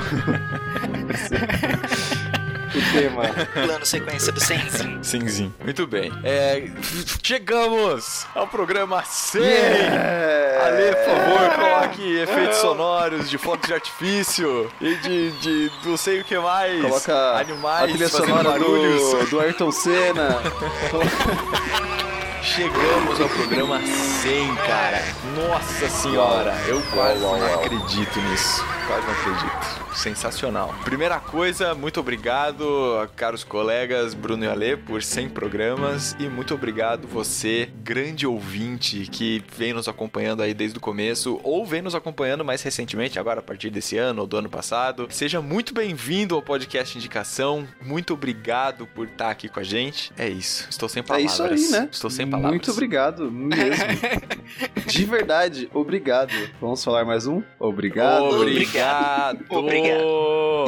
o tema. Plano sequência do Senzinho. Simzinho. Muito bem. É, chegamos ao programa 100. Yeah! Ale, por favor, coloque efeitos sonoros de fogos de artifício e de, de não sei o que mais. Coloca a animais trilha fazendo sonora barulhos. do, do Ayrton Senna. Chegamos ao programa 100, cara. Nossa senhora, eu quase não acredito nisso. Quase não acredito. Sensacional. Primeira coisa, muito obrigado, caros colegas Bruno e Ale, por 100 programas. E muito obrigado você, grande ouvinte, que vem nos acompanhando aí desde o começo, ou vem nos acompanhando mais recentemente, agora a partir desse ano ou do ano passado. Seja muito bem-vindo ao podcast Indicação. Muito obrigado por estar aqui com a gente. É isso. Estou sem É palavras. isso aí, né? Estou sem palavras. Muito obrigado, mesmo. De verdade, obrigado. Vamos falar mais um? Obrigado. Obrigado. Obrigado.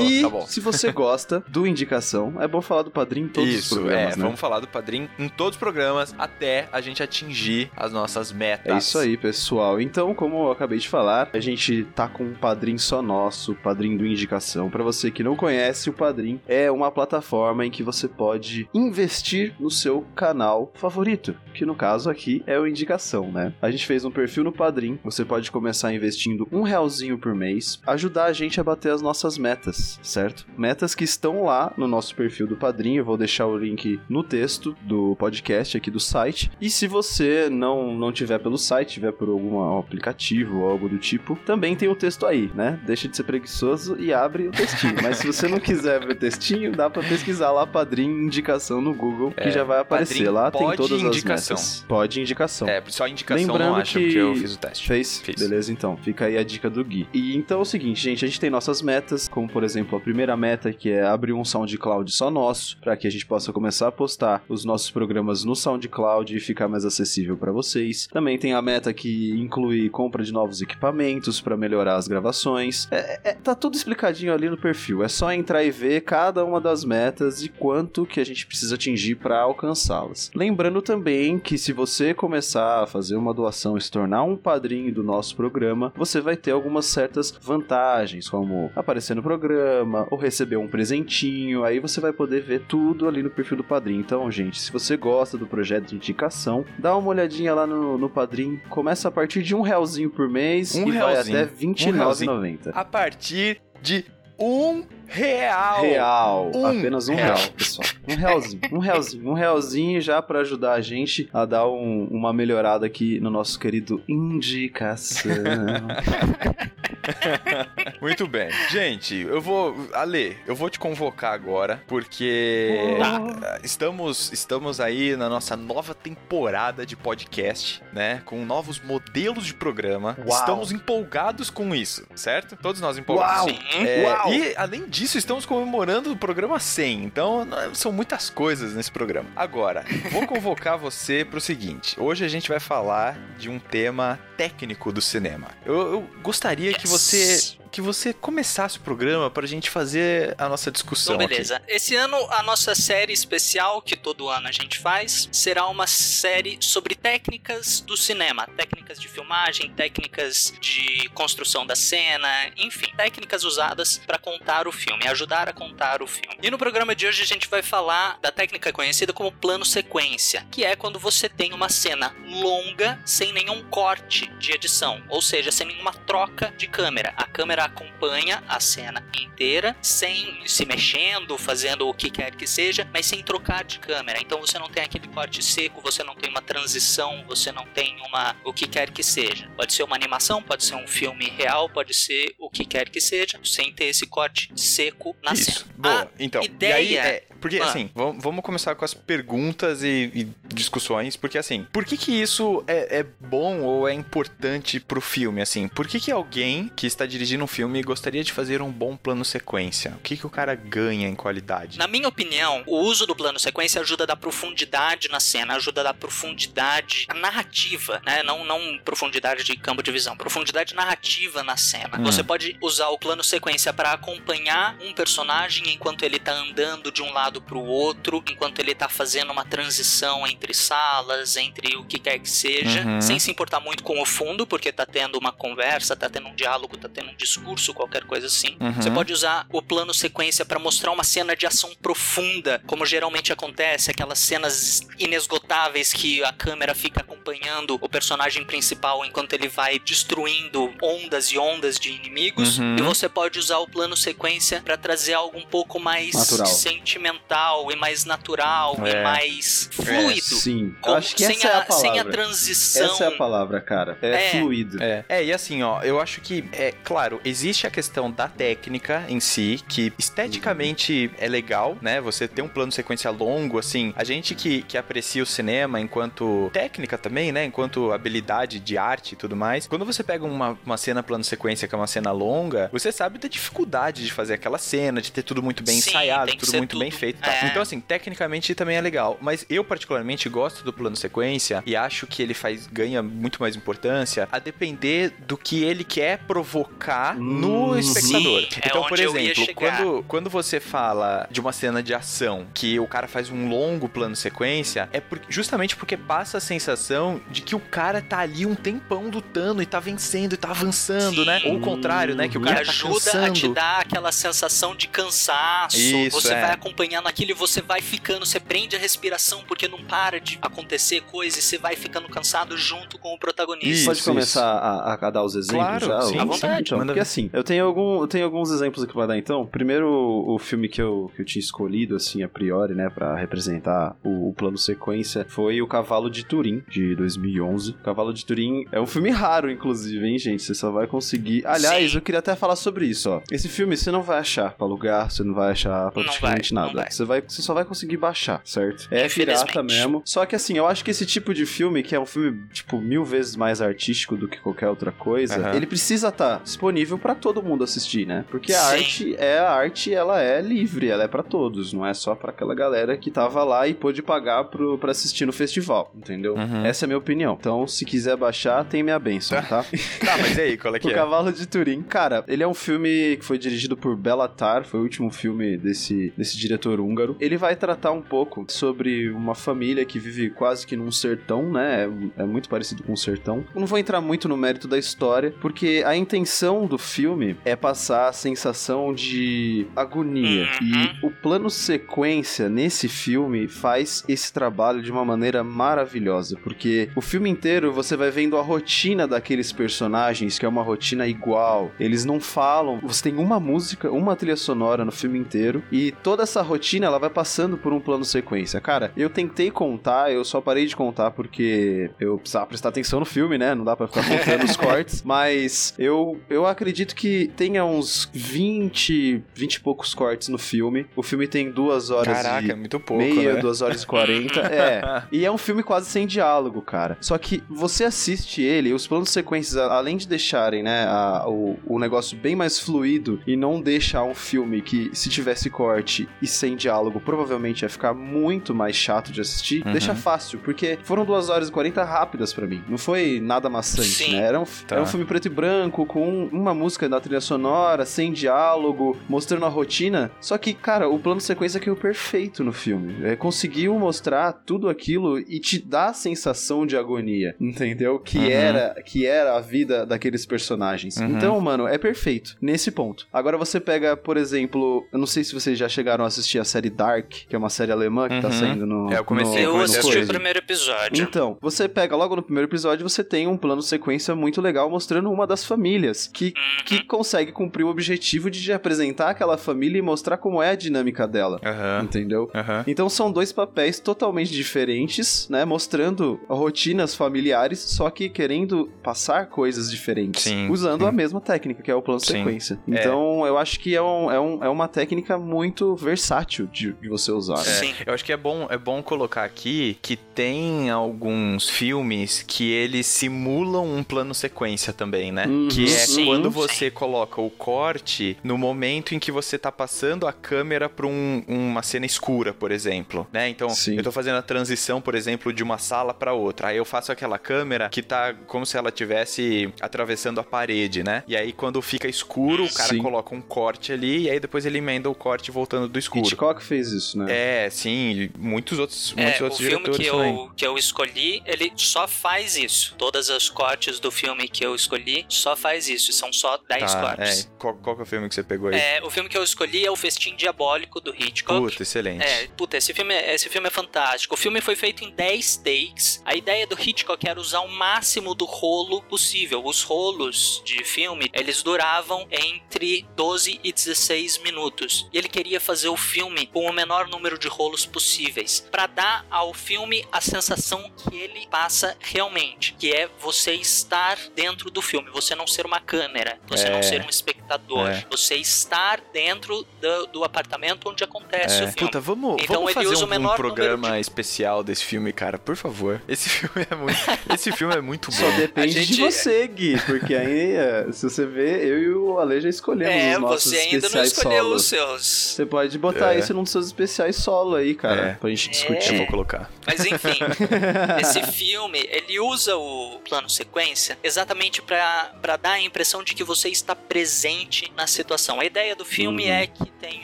E Tá bom. se você gosta do Indicação, é bom falar do padrinho em todos os Isso, programas, é. né? Vamos falar do padrinho em todos os programas até a gente atingir as nossas metas. É isso aí, pessoal. Então, como eu acabei de falar, a gente tá com um padrinho só nosso, o padrinho do Indicação. Pra você que não conhece, o padrinho é uma plataforma em que você pode investir no seu canal favorito, que no caso aqui é o Indicação, né? A gente fez um perfil no padrinho, você pode começar investindo um realzinho por mês, ajudar a gente a bater as nossas metas, certo? Metas que estão lá no nosso perfil do padrinho, eu vou deixar o link no texto do podcast aqui do site. E se você não não tiver pelo site, tiver por algum aplicativo ou algo do tipo, também tem o texto aí, né? Deixa de ser preguiçoso e abre o textinho. Mas se você não quiser ver o textinho, dá pra pesquisar lá padrinho indicação no Google, que É, já vai aparecer. Lá tem todas indicação. as metas. Pode indicação. É, só indicação Lembrando não acha, que- porque eu fiz o teste. Fez? Fiz. Beleza, então. Fica aí a dica do Gui. E então é o seguinte, gente, a gente tem nossas metas, como por exemplo, a primeira meta que é abrir um SoundCloud só nosso, para que a gente possa começar a postar os nossos programas no SoundCloud e ficar mais acessível para vocês. Também tem a meta que inclui compra de novos equipamentos para melhorar as gravações. É, é- tá tudo explicadinho ali no perfil. É só entrar e ver cada uma das metas e quanto que a gente precisa atingir para alcançá-las. Lembrando também que se você começar a fazer uma doação e se tornar um padrinho do nosso programa, você vai ter algumas certas vantagens, como aparecer no programa ou receber um presentinho. Aí você vai poder ver tudo ali no perfil do padrinho. Então, gente, se você gosta do projeto de indicação, dá uma olhadinha lá no, no padrinho. Começa a partir de um realzinho por mês Um e vai realzinho. até R$29,90. A partir de um real. Real, Um apenas um real. real. pessoal. Um realzinho, um realzinho, um realzinho já pra ajudar a gente a dar um- uma melhorada aqui no nosso querido indicação. Muito bem. Gente, eu vou. Ale, eu vou te convocar agora, porque Tá. estamos, estamos aí na nossa nova temporada de podcast, né? Com novos modelos de programa. Uau. Estamos empolgados com isso, certo? Todos nós empolgados. Uau! Sim. É, Uau! E além disso, estamos comemorando o programa 100. Então, não- são muitas coisas nesse programa. Agora, vou convocar você pro seguinte: hoje a gente vai falar de um tema técnico do cinema. Eu, eu gostaria que Yes. você que você começasse o programa pra gente fazer a nossa discussão. Então, aqui. beleza. Esse ano, a nossa série especial, que todo ano a gente faz, será uma série sobre técnicas do cinema. Técnicas de filmagem, técnicas de construção da cena, enfim, técnicas usadas para contar o filme, ajudar a contar o filme. E no programa de hoje a gente vai falar da técnica conhecida como plano sequência, que é quando você tem uma cena longa sem nenhum corte de edição, ou seja, sem nenhuma troca de câmera. A câmera acompanha a cena inteira, sem se mexendo, fazendo o que quer que seja, mas sem trocar de câmera. Então você não tem aquele corte seco, você não tem uma transição, você não tem uma o que quer que seja. Pode ser uma animação, pode ser um filme real, pode ser o que quer que seja, sem ter esse corte seco na Isso. cena. Boa. A então, ideia e aí, é, Porque, Ah. assim, vam- vamos começar com as perguntas e, e discussões, porque, assim, por que que isso é, é bom ou é importante pro filme, assim? Por que que alguém que está dirigindo um filme gostaria de fazer um bom plano sequência? O que que o cara ganha em qualidade? Na minha opinião, o uso do plano sequência ajuda a dar profundidade na cena, ajuda a dar profundidade narrativa, né? Não, não profundidade de campo de visão, profundidade narrativa na cena. Hum. Você pode usar o plano sequência para acompanhar um personagem enquanto ele tá andando de um lado pro outro, enquanto ele tá fazendo uma transição entre salas, entre o que quer que seja, Uhum. sem se importar muito com o fundo, porque tá tendo uma conversa, tá tendo um diálogo, tá tendo um discurso, qualquer coisa assim. Uhum. Você pode usar o plano sequência para mostrar uma cena de ação profunda, como geralmente acontece, aquelas cenas inesgotáveis que a câmera fica acompanhando o personagem principal enquanto ele vai destruindo ondas e ondas de inimigos. Uhum. E você pode usar o plano sequência para trazer algo um pouco mais Natural. sentimental e mais natural É. e mais fluido. Sim, eu Como- acho que sem, essa é a sem a palavra. transição. Essa é a palavra, cara. É, É. fluido. É, é, e assim, ó, eu acho que, é claro, existe a questão da técnica em si, que esteticamente é legal, né? Você ter um plano de sequência longo, assim, a gente que, que aprecia o cinema enquanto técnica também, né? Enquanto habilidade de arte e tudo mais, quando você pega uma, uma cena plano de sequência que é uma cena longa, você sabe da dificuldade de fazer aquela cena, de ter tudo muito bem Sim, ensaiado, tudo muito bem tudo- feito. E tal. é. Então, assim, tecnicamente também é legal, mas eu particularmente gosto do plano sequência e acho que ele faz ganha muito mais importância a depender do que ele quer provocar no Uhum. espectador. Sim, é então, por eu ia exemplo, quando, quando você fala de uma cena de ação que o cara faz um longo plano sequência, é por- justamente porque passa a sensação de que o cara tá ali um tempão lutando e tá vencendo e tá avançando, Sim. né? Ou o contrário, né? Que o E cara tá ajuda cansando. a te dar aquela sensação de cansaço. Isso, você é. vai acompanhando aquilo e você vai ficando, você prende a respiração porque não para de acontecer coisa e você vai ficando cansado junto com o protagonista. Isso, Pode começar a, a- a dar os exemplos Claro, já? sim, à vontade, Então, manda porque assim, eu tenho, algum, eu tenho alguns exemplos aqui pra dar então. Primeiro, o, o filme que eu, que eu tinha escolhido, assim, a priori, né, pra representar o, o plano sequência, foi O Cavalo de Turim, de 2011. O Cavalo de Turim é um filme raro, inclusive, hein, gente? Você só vai conseguir... Aliás, Sim. eu queria até falar sobre isso, ó. Esse filme você não vai achar pra alugar, você não vai achar praticamente vai, não nada. Você, vai, você só vai conseguir baixar, certo? É pirata mesmo. Só que assim, eu acho que esse tipo de filme, que é um filme, tipo, mil vezes mais artístico do que qualquer outra coisa, Aham. ele precisa estar disponível pra todo mundo assistir, né? Porque a Sim. arte é a arte, ela é livre, ela é pra todos, não é só pra aquela galera que tava lá e pôde pagar pro, pra assistir no festival, entendeu? Uhum. Essa é a minha opinião. Então, se quiser baixar, tem minha bênção, tá? Tá, mas e aí, qual é que O é? Cavalo de Turim. Cara, ele é um filme que foi dirigido por Belatar, foi o último filme desse, desse diretor húngaro. Ele vai tratar um pouco sobre uma família que vive quase que num sertão, né? É, é muito parecido com um sertão. Eu não vou entrar muito no mérito da história, porque a intenção do filme é passar a sensação de agonia. Uhum. E o plano sequência nesse filme faz esse trabalho de uma maneira maravilhosa, porque o filme inteiro você vai vendo a rotina daqueles personagens, que é uma rotina igual. Eles não falam, você tem uma música, uma trilha sonora no filme inteiro, e toda essa rotina ela vai passando por um plano sequência. Cara, eu tentei contar, eu só parei de contar porque eu precisava prestar atenção no filme, né? Não dá pra ficar contando os cortes, mas eu, eu acredito que tenha uns 20, 20 e poucos cortes no filme. O filme tem duas horas Caraca, e é muito pouco, meia, né? duas horas e quarenta. é. E é um filme quase sem diálogo, cara. Só que você assiste ele, os planos sequências, além de deixarem, né, a- o, o negócio bem mais fluido e não deixar um filme que, se tivesse corte e sem diálogo, provavelmente ia ficar muito mais chato de assistir, Uhum. deixa fácil, porque foram duas horas e quarenta rápidas pra mim. Não foi nada maçante, Sim. né? Era um, Tá. era um filme preto e branco, com uma música da trilha sonora, sem diálogo, mostrando a rotina. Só que, cara, o plano sequência caiu perfeito no filme. É, conseguiu mostrar tudo aquilo e te dá a sensação de agonia, entendeu? Que, Uhum. era, que era a vida daqueles personagens. Uhum. Então, mano, é perfeito nesse ponto. Agora você pega, por exemplo, eu não sei se vocês já chegaram a assistir a série Dark, que é uma série alemã que tá Uhum. saindo no. É, eu comecei- no- Eu assisti o primeiro episódio. Então, você pega logo no primeiro episódio, você tem um plano sequência muito legal mostrando uma das famílias que, Uhum. que consegue cumprir o objetivo de apresentar aquela família e mostrar como é a dinâmica dela. Aham. Entendeu? Então são dois papéis totalmente diferentes, né? Mostrando rotinas familiares, só que querendo passar coisas diferentes. Sim, usando sim. a mesma técnica, que é o plano Sim. sequência. É. Então eu acho que é, um, é, um, é uma técnica muito versátil fácil de, de você usar. Né? Sim. Eu acho que é bom, é bom colocar aqui que tem alguns filmes que eles simulam um plano sequência também, né? Uhum. que é Sim, quando você coloca o corte no momento em que você tá passando a câmera pra um- uma cena escura, por exemplo, né? Então, Sim. eu tô fazendo a transição, por exemplo, de uma sala pra outra. Aí eu faço aquela câmera que tá como se ela tivesse atravessando a parede, né? E aí quando fica escuro, o cara Sim. coloca um corte ali e aí depois ele emenda o corte voltando do escuro. Hitchcock fez isso, né? É, sim, muitos outros, muitos É, o filme que também. eu, que eu escolhi, ele só faz isso. Todas as cortes do filme que eu escolhi só faz isso. São só 10 Tá, cortes. é. Qual, qual que é o filme que você pegou aí? É, o filme que eu escolhi é o Festim Diabólico do Hitchcock. Puta, excelente. É, puta, esse filme, é- esse filme é fantástico. O filme foi feito em 10 takes. A ideia do Hitchcock era usar o máximo do rolo possível. Os rolos de filme, eles duravam entre 12 e 16 minutos. E ele queria fazer o filme com o menor número de rolos possíveis, Pra dar ao filme a sensação que ele passa realmente, que é você estar dentro do filme, você não ser uma câmera, você É. não ser um espectador, É. você estar dentro do, do apartamento onde acontece É, o filme. Puta, vamos, Então vamos ele fazer usa um, o menor um programa número especial desse filme, cara, por favor. Esse filme é muito, esse filme é muito bom. Só depende A gente- de você, Gui, porque aí, é, se você ver, eu e o Ale já escolhemos É, os nossos você ainda não escolheu solo. os seus. Você pode botar É. isso num dos seus especiais solo aí, cara, É. pra gente É. discutir. Eu vou colocar. Mas enfim, esse filme, ele usa o plano sequência exatamente pra pra dar a impressão de que você está presente na situação. A ideia do filme Uhum. é que tem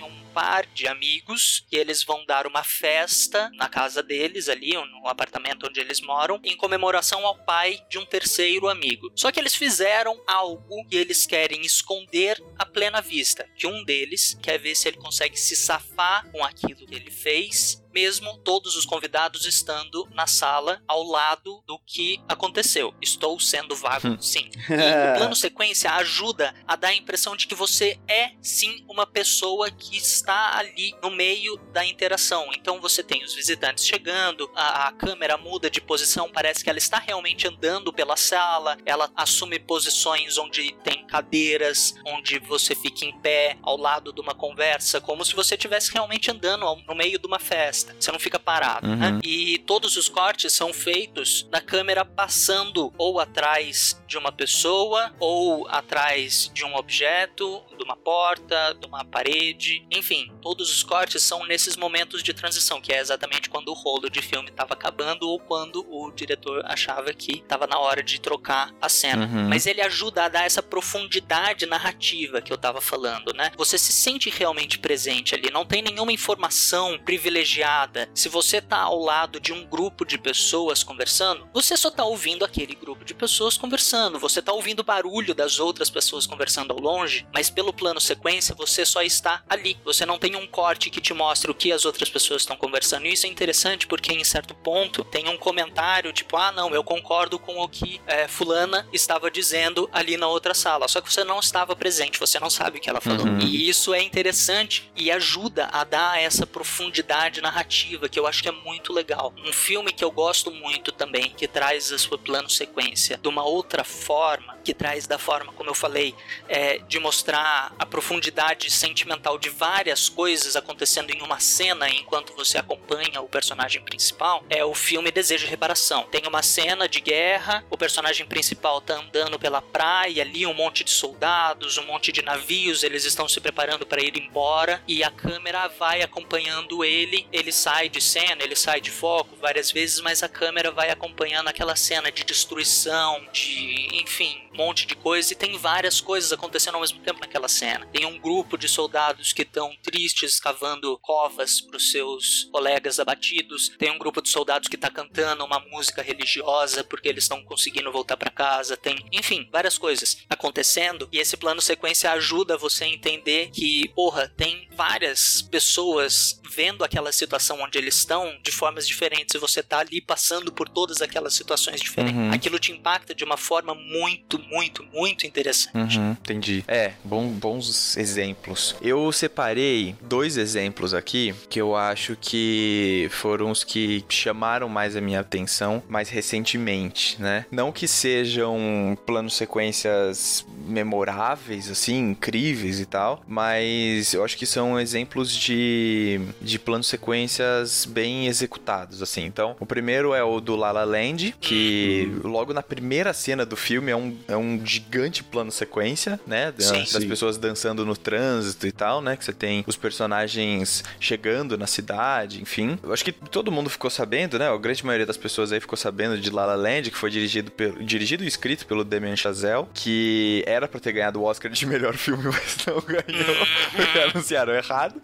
um par de amigos e eles vão dar uma festa na casa deles ali, no apartamento onde eles moram, em comemoração ao pai de um terceiro amigo. Só que eles fizeram algo que eles querem esconder à plena vista, que um deles quer ver se ele consegue se safar com aquilo que ele fez mesmo todos os convidados estando na sala ao lado do que aconteceu. Estou sendo vago, Hum. sim. E o plano sequência ajuda a dar a impressão de que você é sim uma pessoa que está ali no meio da interação. Então você tem os visitantes chegando, a, a câmera muda de posição, parece que ela está realmente andando pela sala, ela assume posições onde tem cadeiras, onde você fica em pé ao lado de uma conversa, como se você estivesse realmente andando no meio de uma festa. Você não fica parado, Uhum. né? E todos os cortes são feitos na câmera passando ou atrás de uma pessoa ou atrás de um objeto, de uma porta, de uma parede, enfim, todos os cortes são nesses momentos de transição, que é exatamente quando o rolo de filme estava acabando ou quando o diretor achava que estava na hora de trocar a cena. Uhum. Mas ele ajuda a dar essa profundidade narrativa que eu tava falando, né? Você se sente realmente presente ali, não tem nenhuma informação privilegiada. Se você tá ao lado de um grupo de pessoas conversando, você só tá ouvindo aquele grupo de pessoas conversando, você tá ouvindo o barulho das outras pessoas conversando ao longe, mas pelo plano sequência você só está ali. Você não tem um corte que te mostre o que as outras pessoas estão conversando. E isso é interessante porque em certo ponto tem um comentário tipo, ah, não, eu concordo com o que é, fulana estava dizendo ali na outra sala. Só que você não estava presente, você não sabe o que ela falou. Uhum. E isso é interessante e ajuda a dar essa profundidade narrativa que eu acho que é muito legal. Um filme que eu gosto muito também, que traz a sua plano sequência de uma outra forma, que traz da forma, como eu falei, é, de mostrar a profundidade sentimental de várias coisas acontecendo em uma cena enquanto você acompanha o personagem principal, é o filme Desejo de Reparação. Tem uma cena de guerra, o personagem principal tá andando pela praia ali, um monte de soldados, um monte de navios, eles estão se preparando para ir embora e a câmera vai acompanhando ele, ele sai de cena, ele sai de foco várias vezes, mas a câmera vai acompanhando aquela cena de destruição, de, enfim, um monte de coisa e tem várias coisas acontecendo ao mesmo tempo naquela cena. Tem um grupo de soldados que estão tristes cavando covas para os seus colegas abatidos. Tem um grupo de soldados que tá cantando uma música religiosa porque eles estão conseguindo voltar para casa. Tem, enfim, várias coisas acontecendo e esse plano sequência ajuda você a entender que, porra, tem várias pessoas vendo aquela situação onde eles estão de formas diferentes e você tá ali passando por todas aquelas situações diferentes. Uhum. Aquilo te impacta de uma forma muito, muito, muito interessante. Uhum, entendi. É, bom, bons exemplos. Eu separei dois exemplos aqui que eu acho que foram os que chamaram mais a minha atenção mais recentemente, né? Não que sejam planos sequências memoráveis, assim, incríveis e tal, mas eu acho que são exemplos de, de planos sequências bem executados, assim. Então, o primeiro é o do La La Land, que logo na primeira cena do filme é um, é um gigante plano sequência, né? Das, Sim. das Sim. pessoas dançando no trânsito e tal, né? Que você tem os personagens chegando na cidade, enfim. Eu acho que todo mundo ficou sabendo, né? A grande maioria das pessoas aí ficou sabendo de La La Land, que foi dirigido, pelo, dirigido e escrito pelo Damien Chazelle, que era pra ter ganhado o Oscar de melhor filme, mas não ganhou. Porque anunciaram errado.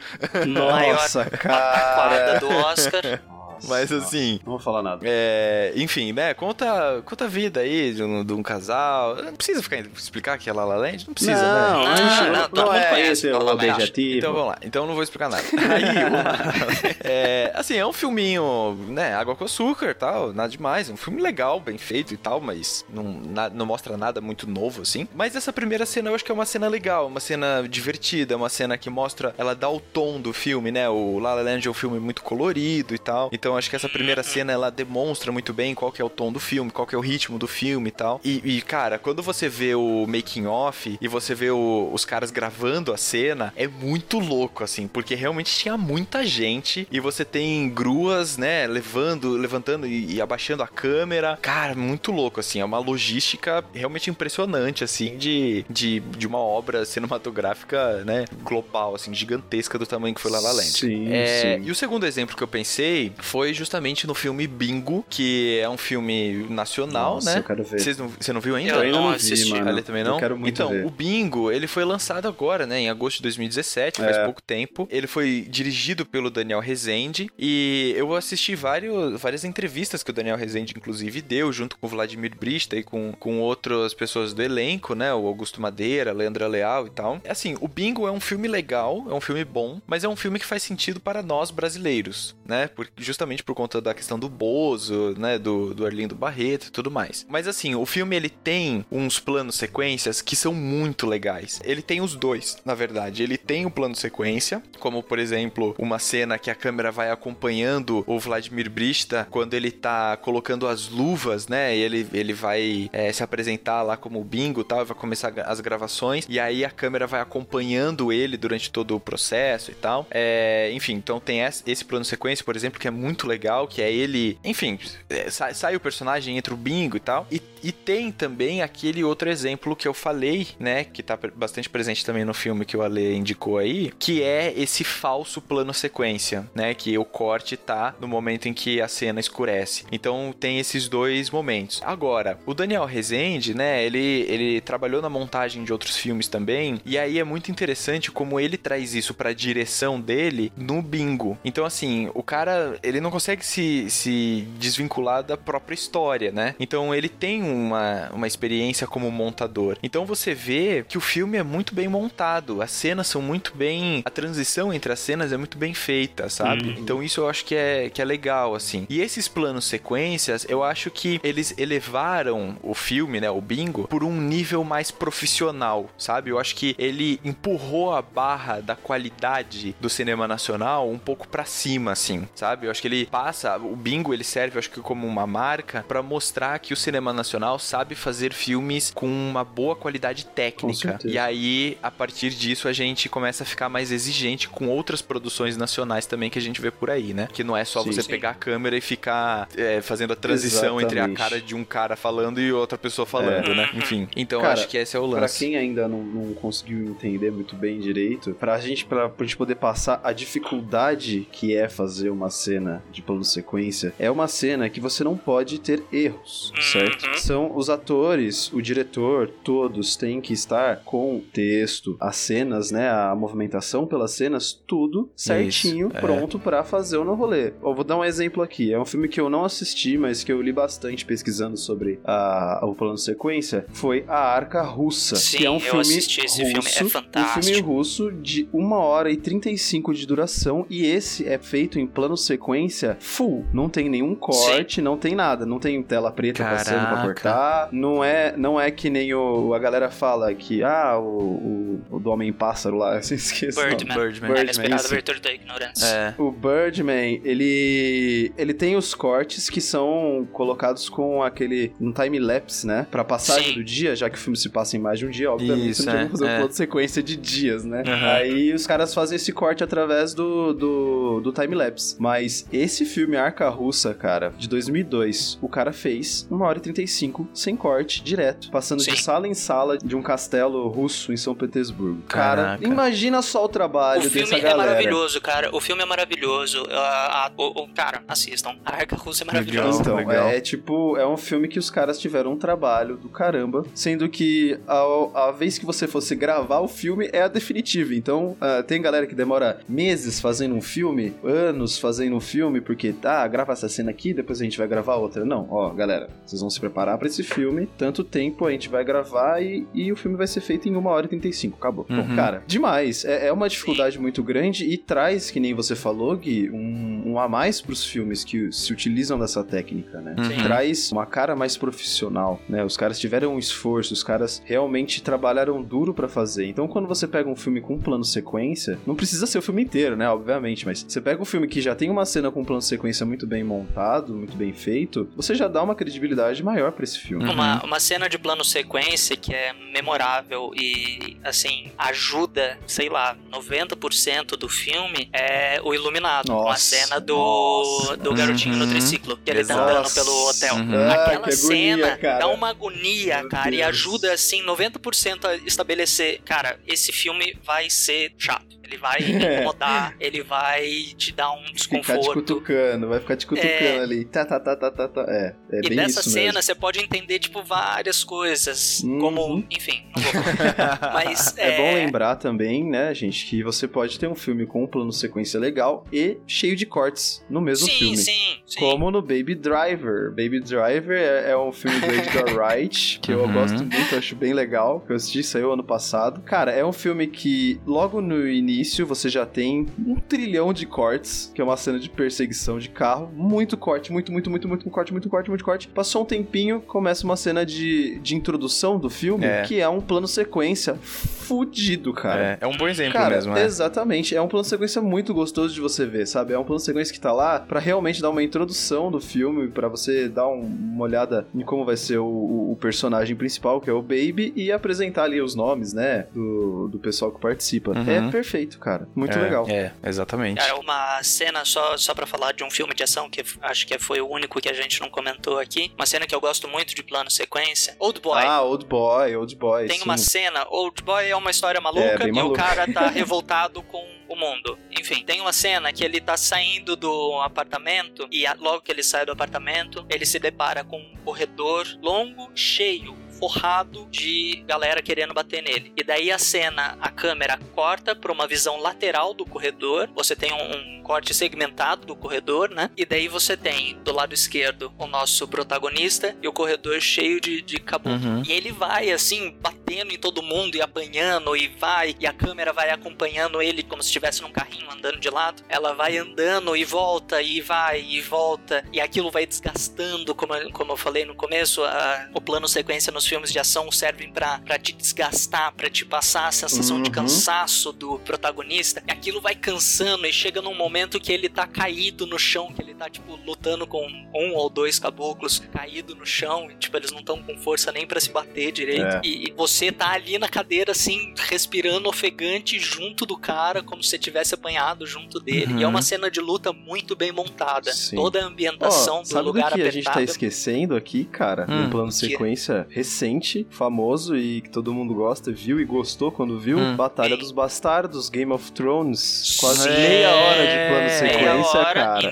Nossa, cara. do Oscar. Nossa, Mas assim, Não vou falar nada. É, enfim, né? Conta, conta a vida aí de um, de um casal. Não precisa ficar explicar que é La La Land? Não precisa, não, né? Não, não, não, todo mundo é conhece o objetivo. Então vamos lá. Então eu não vou explicar nada. Aí, é, assim, é um filminho, né? Água com açúcar e tal, nada demais. É um filme legal, bem feito e tal, mas não, na- não mostra nada muito novo, assim. Mas essa primeira cena eu acho que é uma cena legal, uma cena divertida, uma cena que mostra, ela dá o tom do filme, né? O La La Land é um filme muito colorido e tal. Então eu acho que essa primeira cena ela demonstra muito bem qual que é o tom do filme, qual que é o ritmo do filme e tal. E, e, cara, quando você vê o making off e você vê o- os caras gravando a cena, é muito louco assim, porque realmente tinha muita gente e você tem gruas, né, levando, levantando e, e abaixando a câmera. Cara, muito louco assim, é uma logística realmente impressionante assim de, de, de uma obra cinematográfica, né, global assim, gigantesca do tamanho que foi La La Land. Sim, É, sim. E o segundo exemplo que eu pensei foi justamente no filme Bingo, que é um filme nacional, Nossa, né? eu quero ver. Vocês não, você não viu ainda? Eu ainda não vi, assisti. mano. Ali também não? Eu quero muito então, ver. o Bingo, ele foi lançado agora, né, em agosto de 2017, faz É. pouco tempo. Ele foi dirigido pelo Daniel Rezende e eu assisti vários, várias entrevistas que o Daniel Rezende, inclusive, deu, junto com o Vladimir Brista e com, com outras pessoas do elenco, né, o Augusto Madeira, a Leandra Leal e tal. Assim, o Bingo é um filme legal, é um filme bom, mas é um filme que faz sentido para nós brasileiros, né, por, justamente por conta da questão do Bozo, né, do, do Arlindo Barreto e tudo mais. Mas assim, o filme ele tem uns planos sequências que são muito legais. Ele tem os dois, na verdade. Ele tem o plano sequência, como por exemplo, uma cena que a câmera vai acompanhando o Vladimir Brista quando ele tá colocando as luvas, né? E ele, ele vai é, se apresentar lá como o bingo e tal, vai começar as gravações, e aí a câmera vai acompanhando ele durante todo o processo e tal. É, enfim, então tem esse plano sequência, por exemplo, que é muito legal, que é ele. Enfim, é, sai, sai o personagem, entra o bingo e tal. E, e tem também aquele outro exemplo que eu falei, né? Que tá bastante presente também no filme que o Ale indicou aí, que é esse falso plano sequência, né? Que o corte tá no momento em que a cena escurece. Então tem esses dois momentos. Agora, o Daniel Rezende, né? Ele, ele trabalhou na montagem de outros filmes também. E aí é muito interessante como ele traz isso pra direção dele no bingo. Então, assim, o cara, ele não consegue se, se desvincular da própria história, né? Então ele tem uma, uma experiência como montador. Então você vê que o filme é muito bem montado, as cenas são muito bem. A transição entre as cenas é muito bem feita, sabe? Uhum. Então isso eu acho que é, que é legal, assim. E esses planos sequências, eu acho que eles elevaram o filme, né? O bingo, por um nível mais profissional, sabe? Eu acho que ele empurrou a barra da qualidade do cinema nacional um pouco pra cima, assim, sabe? Eu acho que ele passa, o bingo ele serve, eu acho que como uma marca pra mostrar que o cinema nacional sabe fazer filmes com uma boa qualidade técnica. E aí, a partir disso, a gente começa a ficar mais exigente com outras produções nacionais também que a gente vê por aí, né? Que não é só Sim. você Sim. pegar a câmera e ficar é, fazendo a transição entre a Exatamente. cara de um cara falando e outra pessoa falando, É. né? Enfim, então Cara, acho que esse é o Pra lance. quem ainda não, não conseguiu entender muito bem direito, pra gente, pra, pra gente poder passar a dificuldade que é fazer uma cena de plano sequência, é uma cena que você não pode ter erros, certo? Uhum. São os atores, o diretor, todos têm que estar com o texto, as cenas, né, a movimentação pelas cenas, tudo certinho, é. pronto pra fazer o no rolê. Eu vou dar um exemplo aqui, é um filme que eu não assisti, mas que eu li bastante pesquisando sobre a, o plano sequência, foi A Arca Russa, Sim, que é um eu filme assisti esse filme, é russo, um fantástico. filme russo de 1 hora e 35 de duração e esse é feito em plano sequência sequência full. Não tem nenhum corte, Sim. não tem nada. Não tem tela preta Caraca. passando pra cortar. Não é, não é que nem o, a galera fala que, ah, o, o, o do Homem-Pássaro lá, se esqueça. Birdman. Birdman. Virtude da ignorância. É. O Birdman, ele, ele tem os cortes que são colocados com aquele, um time-lapse, né? Pra passagem Sim. do dia, já que o filme se passa em mais de um dia, obviamente Isso, você não é, fazer é. uma sequência de dias, né? Uhum. Aí os caras fazem esse corte através do, do, do time-lapse. Mas esse filme Arca Russa, cara, de 2002, o cara fez 1 hora e 35 sem corte, direto, passando Sim. de sala em sala de um castelo russo em São Petersburgo. Cara, imagina só o trabalho o dessa galera. O filme é maravilhoso, cara. O filme é maravilhoso. Uh, a, o, o, cara, assistam. A Arca Russa é maravilhosa. Então, legal. é tipo, é um filme que os caras tiveram um trabalho do caramba, sendo que a, a vez que você fosse gravar o filme é a definitiva. Então, uh, tem galera que demora meses fazendo um filme, anos fazendo um filme, porque, tá, grava essa cena aqui, depois a gente vai gravar outra. Não, ó, galera, vocês vão se preparar para esse filme, tanto tempo a gente vai gravar e, e o filme vai ser feito em 1 hora e 35, acabou. Uhum. Bom, cara, demais. É, é uma dificuldade muito grande e traz, que nem você falou, Gui, um, um a mais pros filmes que se utilizam dessa técnica, né? Uhum. Traz uma cara mais profissional, né? Os caras tiveram um esforço, os caras realmente trabalharam duro para fazer. Então, quando você pega um filme com um plano sequência, não precisa ser o filme inteiro, né? Obviamente, mas você pega um filme que já tem uma cena com um plano sequência muito bem montado, muito bem feito, você já dá uma credibilidade maior para esse filme. Uma, uma cena de plano sequência que é memorável e, assim, ajuda, sei lá, 90% do filme é o Iluminado. Nossa, uma cena do, do garotinho uhum. no triciclo, que ele tá andando pelo hotel. Uhum. Aquela ah, cena agonia, dá uma agonia, Meu cara, Deus. e ajuda, assim, 90% a estabelecer, cara, esse filme vai ser chato. Ele vai incomodar, é. ele vai te dar um desconforto. Ficar te cutucando, vai ficar te cutucando é... ali. Tá, tá, tá, tá, tá, tá. É, é e bem nessa isso cena mesmo. você pode entender, tipo, várias coisas. Uhum. Como, enfim, não vou Mas é... é bom lembrar também, né, gente, que você pode ter um filme com um plano sequência legal e cheio de cortes no mesmo sim, filme. Sim, sim. Como no Baby Driver. Baby Driver é, é um filme do Edgar Wright, que eu uhum. gosto muito, acho bem legal, que eu assisti, saiu ano passado. Cara, é um filme que logo no início você já tem um trilhão de cortes, que é uma cena de perseguição de carro. Muito corte, muito, muito, muito, muito corte, muito corte, muito corte. Passou um tempinho, começa uma cena de, de introdução do filme, é. que é um plano sequência fudido, cara. É, é um bom exemplo cara, mesmo, né? Exatamente. É um plano sequência muito gostoso de você ver, sabe? É um plano sequência que tá lá para realmente dar uma introdução do filme, para você dar um, uma olhada em como vai ser o, o, o, personagem principal, que é o Baby, e apresentar ali os nomes, né? Do, do pessoal que participa. Uhum. É perfeito, cara. Muito é, legal. É, exatamente. Cara, uma cena só, só para falar de um filme de ação que acho que foi o único que a gente não comentou aqui. Uma cena que eu gosto muito de plano sequência. Old Boy. Ah, Old Boy, Old Boy. Tem sim. uma cena, Old Boy é uma história maluca é, e maluca. o cara tá revoltado com o mundo. Enfim, tem uma cena que ele tá saindo do apartamento e logo que ele sai do apartamento, ele se depara com um corredor longo, cheio forrado de galera querendo bater nele. E daí a cena, a câmera corta para uma visão lateral do corredor. Você tem um, um, corte segmentado do corredor, né? E daí você tem do lado esquerdo o nosso protagonista e o corredor cheio de, de caboclo. Uhum. E ele vai assim, batendo em todo mundo e apanhando e vai. E a câmera vai acompanhando ele como se estivesse num carrinho andando de lado. Ela vai andando e volta e vai e volta. E aquilo vai desgastando, como, como eu falei no começo, a, o plano sequência nos filmes de ação servem para te desgastar, para te passar a sensação uhum. de cansaço do protagonista. E aquilo vai cansando e chega num momento que ele tá caído no chão, que ele tá, tipo, lutando com um ou dois caboclos caído no chão. E, tipo, eles não estão com força nem para se bater direito. É. E, e, você tá ali na cadeira, assim, respirando ofegante junto do cara, como se você tivesse apanhado junto dele. Uhum. E é uma uhum. cena de luta muito bem montada. Sim. Toda a ambientação oh, do sabe lugar do que apertado. a gente tá esquecendo aqui, cara? Hum, um plano sequência que... recente, famoso e que todo mundo gosta, viu e gostou quando viu. Hum. Batalha dos Bastardos, Game of Thrones. Quase é... meia hora de plano sequência, meia hora cara.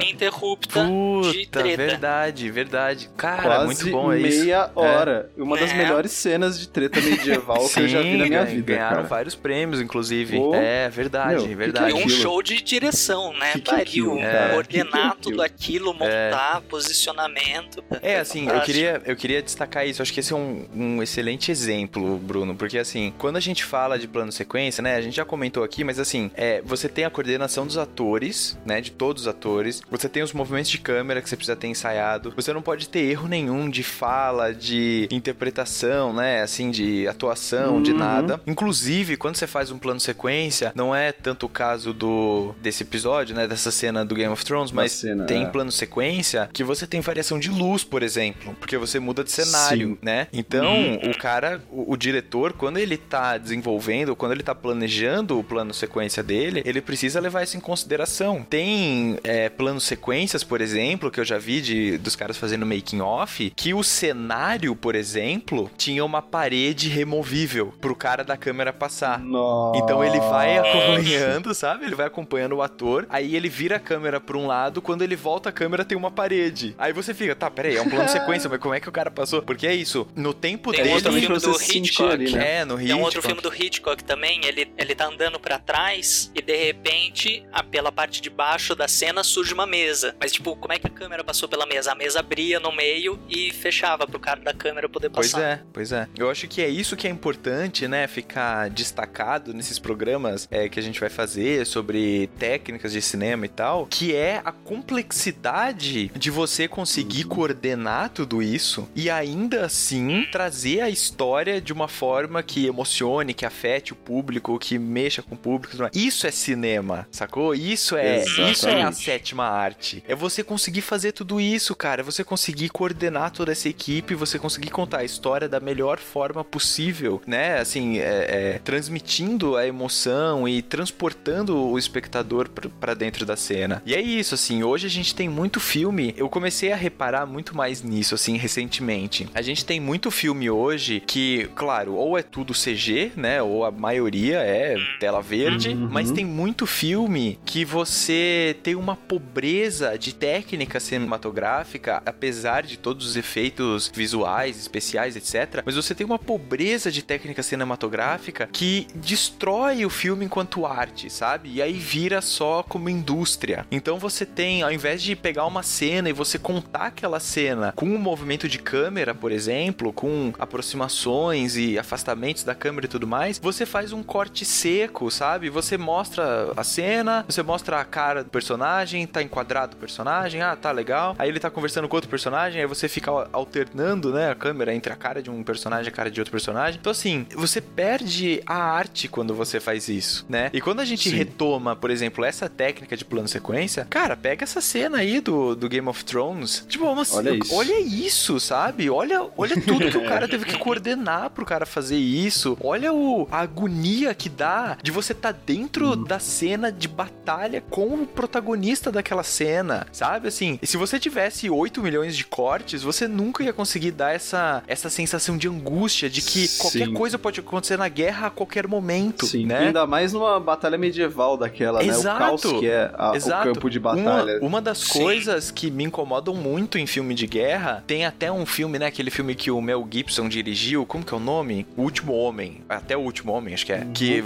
Ininterrupta Puta, de treta. verdade, verdade. Cara, Quase muito bom é meia hora. É. Uma das é. melhores cenas de treta medieval Sim, que eu já vi na minha vida, ganharam cara. vários prêmios, inclusive. Oh. É, verdade, Meu, verdade. Que que é um show de direção, né? Que Pariu, é coordenar tudo aquilo, montar, posicionamento. É, assim, eu queria, eu queria destacar isso. Acho que esse é um, um excelente exemplo, Bruno, porque assim, quando a gente fala de plano sequência, né, a gente já comentou aqui, mas assim, é, você tem a coordenação dos atores, né, de todos os atores, você tem os movimentos de câmera que você precisa ter ensaiado, você não pode ter erro nenhum de fala, de interpretação, né, assim, de atuação, uhum. de nada. Inclusive, quando você faz um plano sequência, não é tanto o caso do desse episódio, né, dessa cena do Game of Thrones, mas cena, tem é. plano sequência que você tem variação de luz, por exemplo, porque você muda de cenário, Sim. né? Então, uhum. o cara, o, o, diretor, quando ele tá desenvolvendo, quando ele tá planejando o plano sequência dele, ele precisa levar isso em consideração. Tem é, planos por exemplo, que eu já vi de, dos caras fazendo making off, que o cenário, por exemplo, tinha uma parede removível pro cara da câmera passar. Nossa. Então ele vai acompanhando, sabe? Ele vai acompanhando o ator, aí ele vira a câmera pra um lado, quando ele volta a câmera tem uma parede. Aí você fica, tá, peraí, é um plano sequência, mas como é que o cara passou? Porque é isso, no tempo tem dele... Tem outro filme do Hitchcock. Ali, né? É, no Hitchcock. Tem um outro filme do Hitchcock também, ele, ele tá andando para trás e de repente, pela parte de baixo da cena surge uma mesa. Mas tipo, como é que a câmera passou pela mesa? A mesa abria no meio e fechava pro cara da câmera poder passar. Pois é, pois é. Eu acho que é isso que é importante, né, ficar destacado nesses programas é, que a gente vai fazer sobre técnicas de cinema e tal, que é a complexidade de você conseguir coordenar tudo isso e ainda assim trazer a história de uma forma que emocione, que afete o público, que mexa com o público. Isso é cinema, sacou? Isso é, isso é a sétima arte. É você conseguir fazer tudo isso, cara. É você conseguir coordenar toda essa equipe, você conseguir contar a história da melhor forma possível, né? Assim, é, é, transmitindo a emoção e transportando o espectador para dentro da cena. E é isso, assim. Hoje a gente tem muito filme. Eu comecei a reparar muito mais nisso, assim, recentemente. A gente tem muito filme hoje que, claro, ou é tudo CG, né? Ou a maioria é tela verde, uhum. mas tem muito filme que você tem uma pobreza de técnica cinematográfica, apesar de todos os efeitos visuais, especiais, etc. Mas você tem uma pobreza de técnica cinematográfica que destrói o filme enquanto arte, sabe? E aí vira só como indústria. Então você tem, ao invés de pegar uma cena e você contar aquela cena com um movimento de câmera, por exemplo, com aproximações e afastamentos da câmera e tudo mais, você faz um corte seco, sabe? Você mostra a cena, você mostra a cara do personagem, tá enquadrado o personagem, ah, tá legal. Aí ele tá conversando com outro personagem, aí você fica alternando, né, a câmera entre a cara de um personagem e a cara de outro personagem. Então, assim, você perde a arte quando você faz isso, né? E quando a gente Sim. retoma, por exemplo, essa técnica de plano sequência, cara, pega essa cena aí do, do Game of Thrones. Tipo, assim, olha, isso. olha isso, sabe? Olha, olha tudo que o cara teve que coordenar pro cara fazer isso. Olha o, a agonia que dá de você estar tá dentro hum. da cena de batalha com o protagonista daquela cena, sabe? Assim, se você tivesse 8 milhões de cortes, você nunca ia conseguir dar essa, essa sensação de angústia de que Sim. qualquer coisa pode acontecer na guerra a qualquer momento, Sim. né? Ainda mais numa batalha medieval daquela, Exato. né? O caos que é a, o campo de batalha. Uma, uma das Sim. coisas que me incomodam muito em filme de guerra, tem até um filme, né? Aquele filme que o Mel Gibson dirigiu, como que é o nome? O Último Homem. Até o Último Homem, acho que é. Uhum. Que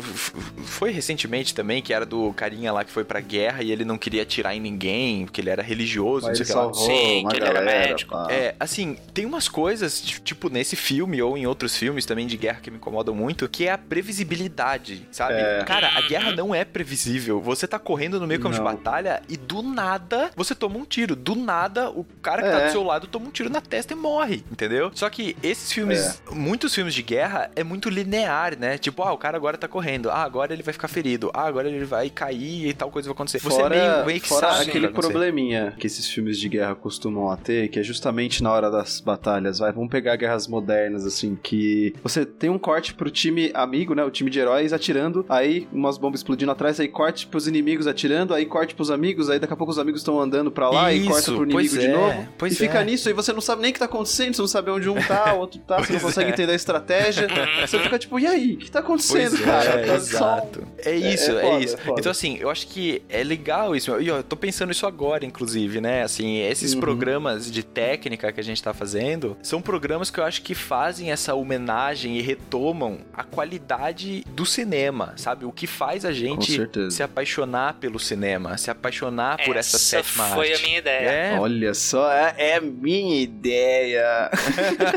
foi recentemente também, que era do carinha lá que foi pra guerra e ele não queria atirar em ninguém, porque ele era religioso, Mas não sei o que lá. Sim, que ele galera, era médico. Pá. É, assim, tem umas coisas, tipo, nesse filme ou em outros filmes também de guerra que me incomodam muito, que é a previsibilidade, sabe? É. Cara, a guerra não é previsível. Você tá correndo no meio campo de batalha e do nada você toma um tiro. Do nada, o cara que é. tá do seu lado toma um tiro na testa e morre, entendeu? Só que esses filmes, é. muitos filmes de guerra, é muito linear, né? Tipo, ah, o cara agora tá correndo. Ah, agora ele vai ficar ferido. Ah, agora ele vai cair e tal coisa vai acontecer. Você fora, é meio, meio que fora sabe, aquele probleminha que esses filmes de guerra costumam a ter, que é justamente na hora das batalhas, vai, vamos pegar guerras modernas, assim, que você tem um corte pro time amigo, né, o time de heróis atirando, aí umas bombas explodindo atrás, aí corte pros inimigos atirando, aí corte pros amigos, aí daqui a pouco os amigos estão andando pra lá Isso, e corta pro inimigo de é, novo. Pois e fica é. nisso, aí você não sabe nem o que tá acontecendo, você não sabe onde um tá, o outro tá, você não consegue é. entender a estratégia. você fica tipo, e aí? O que tá acontecendo, pois cara? É, exato. É isso, é, é, foda, isso. Então, assim, eu acho que é legal isso. E eu tô pensando isso agora, inclusive, né? Assim, esses uhum. programas de técnica que a gente tá fazendo são programas que eu acho que fazem essa homenagem e retomam a qualidade do cinema, sabe? O que faz a gente se apaixonar pelo cinema, se apaixonar por essa, essa sétima foi arte. a minha ideia. É. Olha só, é, é minha ideia.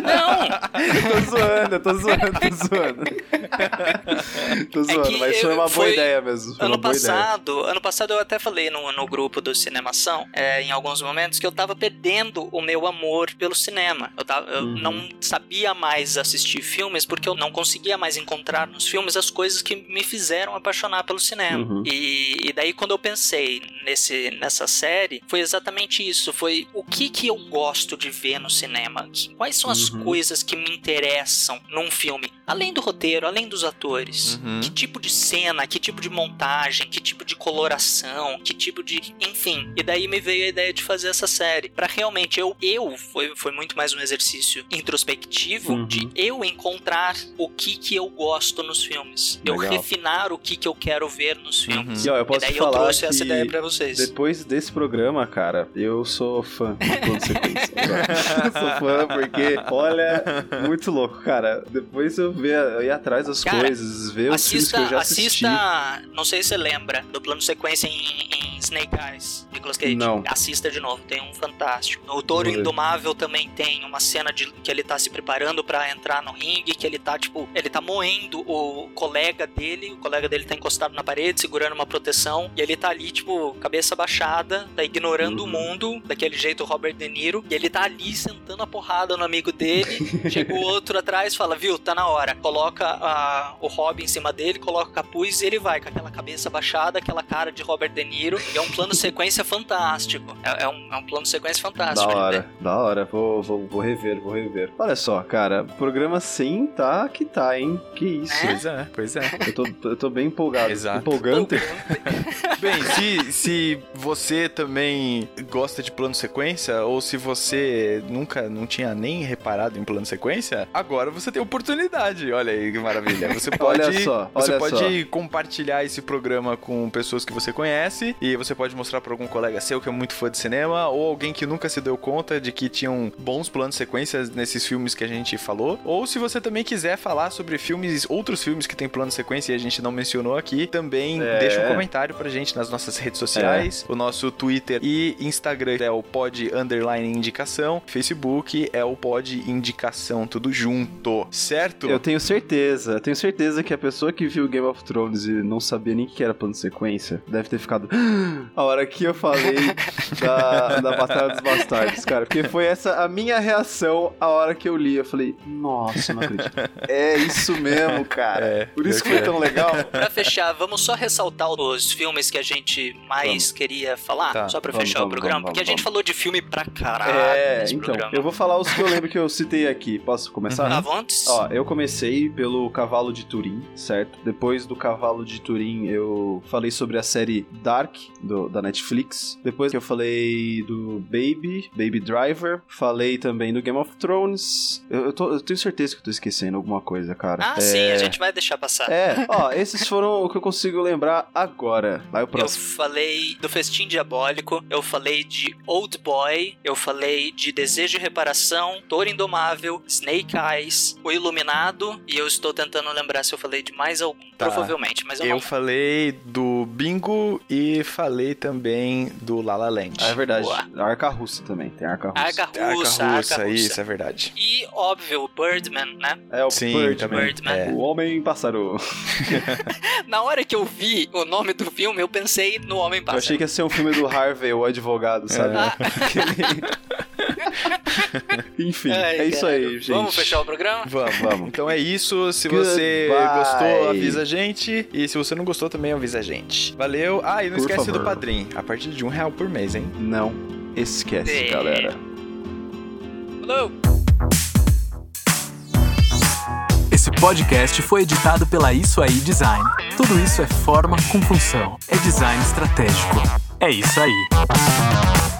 Não, tô zoando, tô zoando, tô zoando. tô zoando, é mas foi uma boa ideia mesmo. ano passado, ano passado eu até falei no, no grupo do Cinemação, é, em alguns momentos, que eu tava perdendo o meu amor pelo cinema. Eu, tava, eu uhum. não sabia mais assistir filmes porque eu não conseguia mais encontrar nos filmes as coisas que me fizeram apaixonar pelo cinema. Uhum. E, e daí quando eu pensei nesse, nessa série, foi exatamente isso. Foi o que que eu gosto de ver no cinema? Quais são as uhum. coisas que me interessam num filme? Além do roteiro, além dos atores. Uhum. Que tipo de cena, que tipo de montagem, que tipo de coloração, que tipo de. Enfim. E daí me veio a ideia de fazer essa série. para realmente eu. Eu foi, foi muito mais um exercício introspectivo uhum. de eu encontrar o que que eu gosto nos filmes. Legal. Eu refinar o que que eu quero ver nos uhum. filmes. E, ó, eu posso e daí falar eu trouxe essa ideia pra vocês. Depois desse programa, cara, eu sou fã de plano sequência. eu sou fã porque, olha, muito louco, cara. Depois eu, ver, eu ir atrás das cara, coisas, ver os filmes que eu já assisti. Assista, não sei se você lembra, do plano sequência em, em Snake Eyes, Nicolas Cage. Não. Assista de novo, tem um fantástico. O Touro Indomável também tem uma cena de que ele tá se preparando para entrar no ringue, que ele tá, tipo, ele tá moendo o colega dele, o colega dele tá encostado na parede, segurando uma proteção, e ele tá ali, tipo, cabeça baixada, tá ignorando uhum. o mundo, daquele jeito Robert De Niro, e ele tá ali sentando a porrada no amigo dele, chega o outro atrás fala, viu, tá na hora, coloca a, o Robin em cima dele, coloca o capuz e ele vai com aquela cabeça baixada, aquela cara de Robert De Niro, e é um plano sequência fantástico. É, é, um, é um plano sequência fantástico. Da hora, da hora, vou, vou, vou rever, vou rever. Olha só, cara, programa sim tá que tá, hein? Que isso. É? Pois é, pois é. Eu tô, eu tô bem empolgado. Exato. Empolgante. bem, se, se você também gosta de plano sequência, ou se você nunca não tinha nem reparado em plano sequência, agora você tem oportunidade. Olha aí que maravilha. Você pode, olha só, olha você pode só. compartilhar esse programa com pessoas que você conhece e você pode mostrar para algum colega seu que é muito fã de cinema ou alguém que nunca se deu conta de que tinham bons planos sequências nesses filmes que a gente falou. Ou se você também quiser falar sobre filmes, outros filmes que tem plano sequência e a gente não mencionou aqui, também é. deixa um comentário pra gente nas nossas redes sociais. É. O nosso Twitter e Instagram é o pod underline indicação, Facebook é o pod indicação, tudo junto, certo? Eu tenho certeza, eu tenho certeza que a pessoa que viu Game of Thrones e não sabia nem que era plano sequência, deve ter ficado a hora que eu falei da, da Batalha dos Bastardos, cara. Porque foi essa a minha reação a hora que eu li. Eu falei, nossa, não acredito. É isso mesmo, cara. É, Por isso que foi tão legal. Pra fechar, vamos só ressaltar os filmes que a gente mais vamos. queria falar, tá, só pra vamos, fechar vamos, o programa. porque a gente falou de filme pra caralho. É, então, programa. eu vou falar os que eu lembro que eu citei aqui. Posso começar? Uhum. Avante. Ó, eu comecei pelo Cavalo de Turim, certo? Depois do Cavalo de Turim, eu falei sobre a série Dark, do, da Netflix. Depois que eu falei do Baby, Baby Driver. Falei também do Game of Thrones. Eu, eu, tô, eu tenho certeza que eu tô esquecendo alguma coisa, cara. Ah, é... sim, a gente vai deixar passar. É, ó, esses foram o que eu consigo lembrar agora. Vai o próximo. Eu falei do Festim Diabólico, eu falei de Old Boy, eu falei de Desejo e Reparação, Toro Indomável, Snake Eyes, O Iluminado, e eu estou tentando lembrar se eu falei de mais algum, tá. provavelmente, mas eu, eu não... falei do Bingo e falei também do La La Land. Ah, é verdade. Boa. A Arca Russa também, tem Arca Russa. Arca Russa, Arca Russa, Arca isso é verdade. E, óbvio, Birdman, né? É, o Sim, Birdman. Birdman. É. O Homem Pássaro. Na hora que eu vi o nome do filme, eu pensei no Homem Pássaro. Eu achei que ia ser um filme do Harvey, o advogado, sabe? É. Enfim, Ai, é isso aí, gente. Vamos fechar o programa? Vamos, vamos. Então é isso. Se você Goodbye. gostou, avisa a gente. E se você não gostou, também avisa a gente. Valeu. Ah, e não por esquece favor. do padrinho. A partir de um real por mês, hein? Não esquece, é. galera. Falou! Esse podcast foi editado pela Isso Aí Design. Tudo isso é forma com função. É design estratégico. É isso aí.